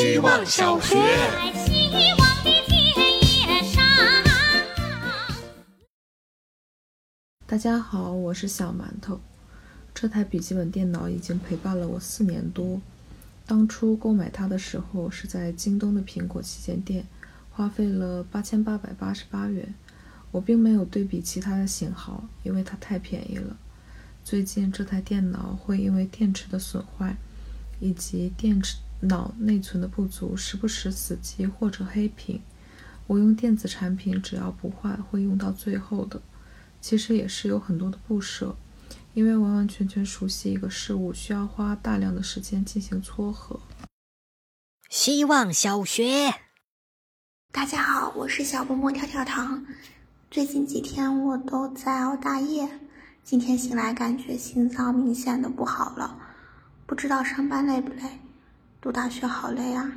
希望小学。希望的田野上。大家好，我是小馒头。这台笔记本电脑已经陪伴了我四年多。当初购买它的时候是在京东的苹果旗舰店，花费了八千八百八十八元。我并没有对比其他的型号，因为它太便宜了。最近这台电脑会因为电池的损坏以及电池脑内存的不足，时不时死机或者黑屏。我用电子产品，只要不坏，会用到最后的。其实也是有很多的不舍，因为完完全全熟悉一个事物，需要花大量的时间进行撮合。希望小学。大家好，我是小波波跳跳糖。最近几天我都在熬大夜，今天醒来感觉心脏明显的不好了，不知道上班累不累？读大学好累啊！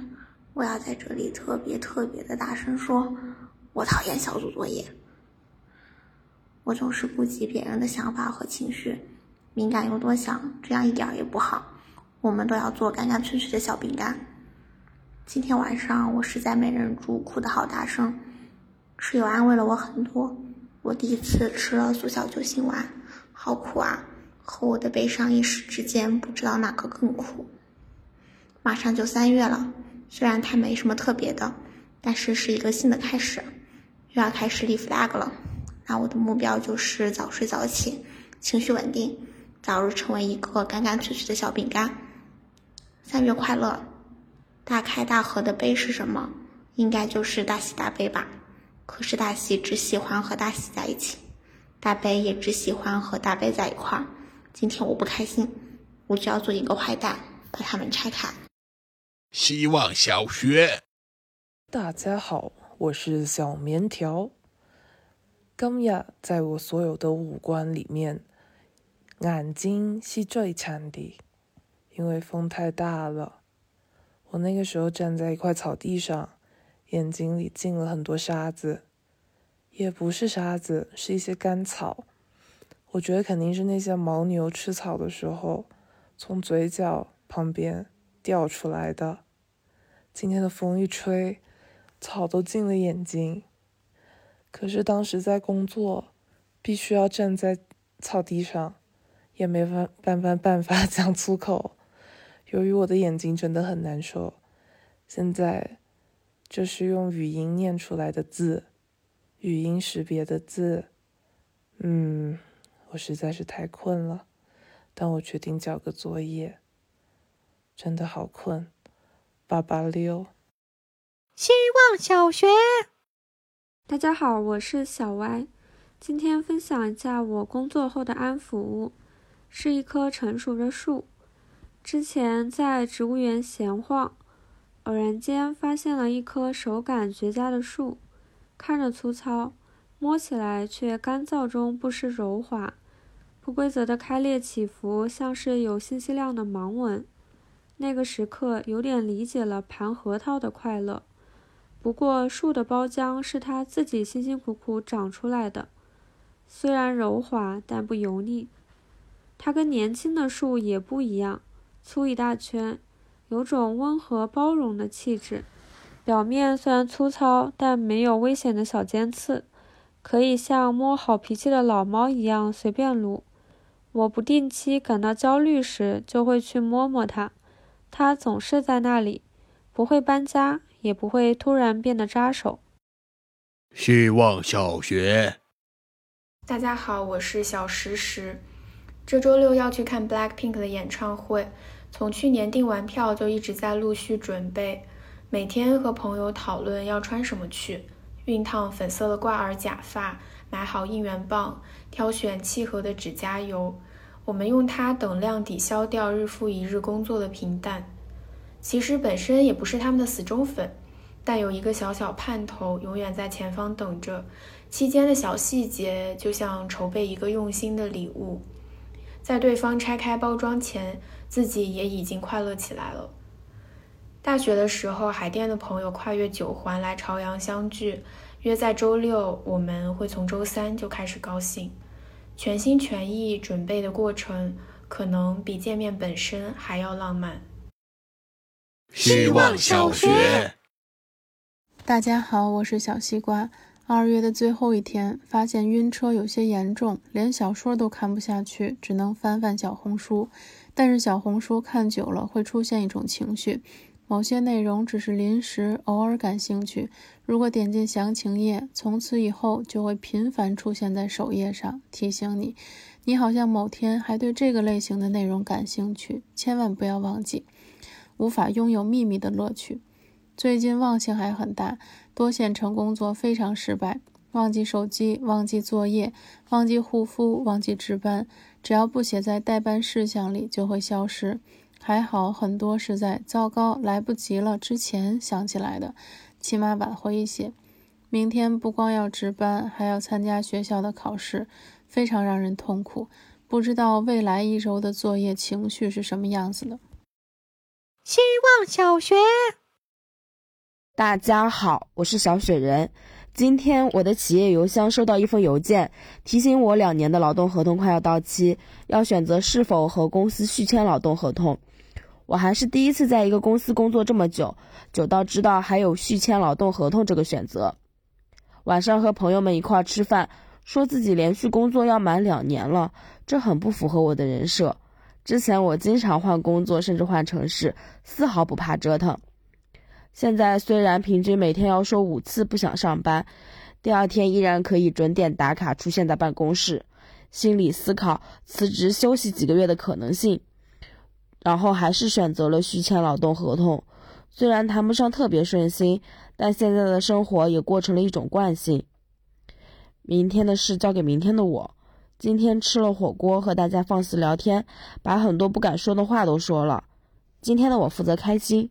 我要在这里特别特别的大声说，我讨厌小组作业。我总是顾及别人的想法和情绪，敏感又多想，这样一点也不好。我们都要做干干脆脆的小饼干。今天晚上我实在没忍住，哭得好大声。室友安慰了我很多。我第一次吃了速效救心丸，好苦啊！和我的悲伤一时之间不知道哪个更苦。马上就三月了，虽然它没什么特别的，但是是一个新的开始，又要开始立 flag 了。那我的目标就是早睡早起，情绪稳定，早日成为一个干干脆脆的小饼干。三月快乐！大开大合的杯是什么？应该就是大喜大悲吧。可是大喜只喜欢和大喜在一起，大悲也只喜欢和大悲在一块儿。今天我不开心，我就要做一个坏蛋，把它们拆开。希望小学。大家好，我是小棉条。今日在我所有的五官里面，眼睛是最慘的，因为风太大了。我那个时候站在一块草地上，眼睛里进了很多沙子，也不是沙子，是一些干草。我觉得肯定是那些牦牛吃草的时候，从嘴角旁边掉出来的。今天的风一吹，草都进了眼睛。可是当时在工作，必须要站在草地上，也没办办法办法讲粗口。由于我的眼睛真的很难受，现在就是用语音念出来的字，语音识别的字。嗯，我实在是太困了，但我决定交个作业。真的好困，八八六。希望小学。大家好，我是小歪，今天分享一下我工作后的安抚物，是一棵成熟的树。之前在植物园闲晃，偶然间发现了一棵手感绝佳的树，看着粗糙，摸起来却干燥中不失柔滑，不规则的开裂起伏，像是有信息量的盲文。那个时刻有点理解了盘核桃的快乐。不过树的包浆是它自己辛辛苦苦长出来的，虽然柔滑，但不油腻。它跟年轻的树也不一样，粗一大圈，有种温和包容的气质。表面虽然粗糙，但没有危险的小尖刺，可以像摸好脾气的老猫一样随便撸。我不定期感到焦虑时，就会去摸摸它，它总是在那里，不会搬家。也不会突然变得扎手。希望小学。大家好，我是小石石。这周六要去看 Blackpink 的演唱会，从去年订完票就一直在陆续准备，每天和朋友讨论要穿什么去，熨烫粉色的挂耳假发，买好应援棒，挑选契合的指甲油。我们用它等量抵消掉日复一日工作的平淡。其实本身也不是他们的死忠粉，但有一个小小盼头，永远在前方等着。期间的小细节，就像筹备一个用心的礼物，在对方拆开包装前，自己也已经快乐起来了。大学的时候，海淀的朋友跨越九环来朝阳相聚，约在周六，我们会从周三就开始高兴，全心全意准备的过程，可能比见面本身还要浪漫。希望小学。大家好，我是小西瓜。二月的最后一天，发现晕车有些严重，连小说都看不下去，只能翻翻小红书。但是小红书看久了会出现一种情绪，某些内容只是临时偶尔感兴趣，如果点进详情页，从此以后就会频繁出现在首页上，提醒你，你好像某天还对这个类型的内容感兴趣。千万不要忘记，无法拥有秘密的乐趣。最近忘性还很大，多线程工作非常失败，忘记手机，忘记作业，忘记护肤，忘记值班，只要不写在待办事项里就会消失。还好很多是在糟糕来不及了之前想起来的，起码挽回一些。明天不光要值班，还要参加学校的考试，非常让人痛苦。不知道未来一周的作业情绪是什么样子的。希望小学。大家好，我是小雪人。今天我的企业邮箱收到一封邮件，提醒我两年的劳动合同快要到期，要选择是否和公司续签劳动合同。我还是第一次在一个公司工作这么久，久到知道还有续签劳动合同这个选择。晚上和朋友们一块吃饭，说自己连续工作要满两年了，这很不符合我的人设。之前我经常换工作，甚至换城市，丝毫不怕折腾。现在虽然平均每天要说五次不想上班，第二天依然可以准点打卡出现在办公室，心里思考辞职休息几个月的可能性，然后还是选择了续签劳动合同。虽然谈不上特别顺心，但现在的生活也过成了一种惯性。明天的事交给明天的我。今天吃了火锅，和大家放肆聊天，把很多不敢说的话都说了。今天的我负责开心。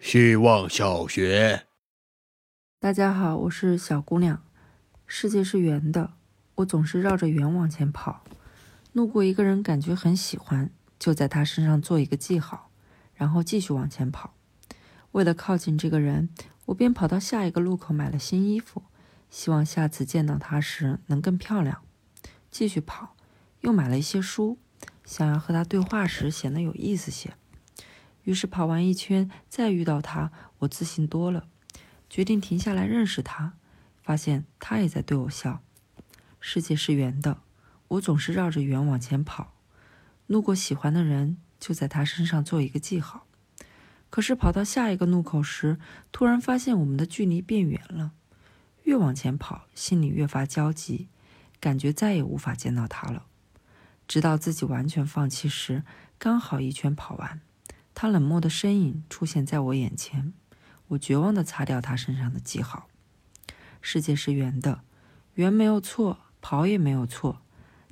希望小学，大家好，我是小姑娘。世界是圆的，我总是绕着圆往前跑。路过一个人，感觉很喜欢，就在他身上做一个记号，然后继续往前跑。为了靠近这个人，我便跑到下一个路口买了新衣服，希望下次见到他时能更漂亮。继续跑，又买了一些书，想要和他对话时显得有意思些。于是跑完一圈，再遇到他，我自信多了，决定停下来认识他。发现他也在对我笑。世界是圆的，我总是绕着圆往前跑。路过喜欢的人，就在他身上做一个记号。可是跑到下一个路口时，突然发现我们的距离变远了。越往前跑，心里越发焦急，感觉再也无法见到他了。直到自己完全放弃时，刚好一圈跑完。他冷漠的身影出现在我眼前，我绝望地擦掉他身上的记号。世界是圆的，圆没有错，跑也没有错，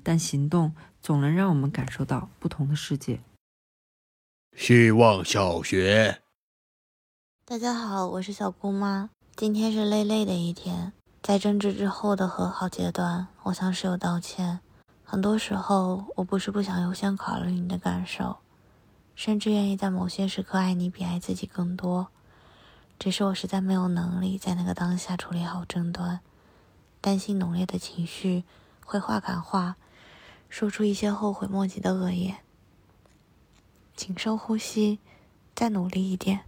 但行动总能让我们感受到不同的世界。希望小学，大家好，我是小姑妈。今天是累累的一天，在争执之后的和好阶段，我向室友道歉。很多时候，我不是不想优先考虑你的感受。甚至愿意在某些时刻爱你比爱自己更多，只是我实在没有能力在那个当下处理好争端，担心浓烈的情绪会话赶话，说出一些后悔莫及的恶言。请深呼吸，再努力一点，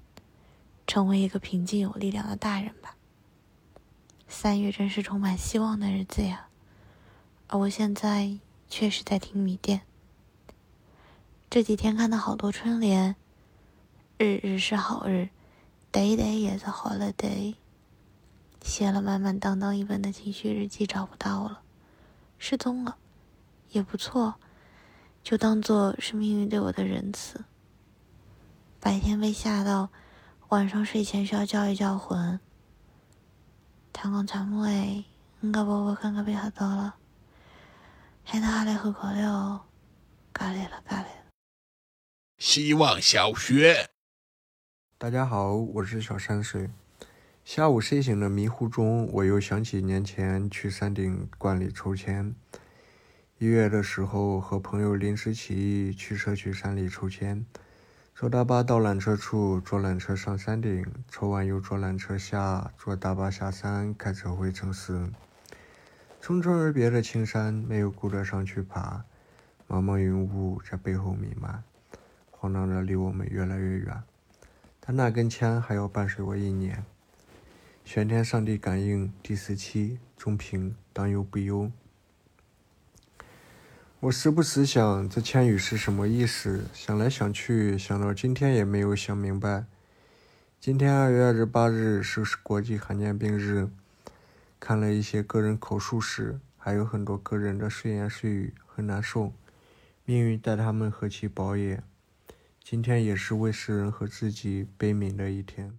成为一个平静有力量的大人吧。三月真是充满希望的日子呀，而我现在确实在听米店。这几天看到好多春联，日日是好日，day day 也是 holiday。写了满满当当一本的情绪日记找不到了，失踪了，也不错，就当做是命运对我的仁慈。白天被吓到，晚上睡前需要叫一叫魂。太阳全木哎，应该宝宝看看被吓到了，害他来喝可乐，咖喱了咖喱。希望小学，大家好，我是小山水。下午睡醒的迷糊中，我又想起年前去山顶观里抽签。一月的时候，和朋友临时起意驱车去山里抽签，坐大巴到缆车处，坐缆车上山顶，抽完又坐缆车下，坐大巴下山，开车回城市。匆匆而别的青山，没有顾得上去爬，茫茫云雾在背后弥漫。晃荡着离我们越来越远。但那根签还要伴随我一年。玄天上帝感应第四期中评当忧不忧。我时不时想这千语是什么意思，想来想去，想到今天也没有想明白。今天二月二十八日是国际罕见病日，看了一些个人口述史，还有很多个人的碎言碎语，很难受。命运待他们何其薄也。今天也是为世人和自己悲悯的一天。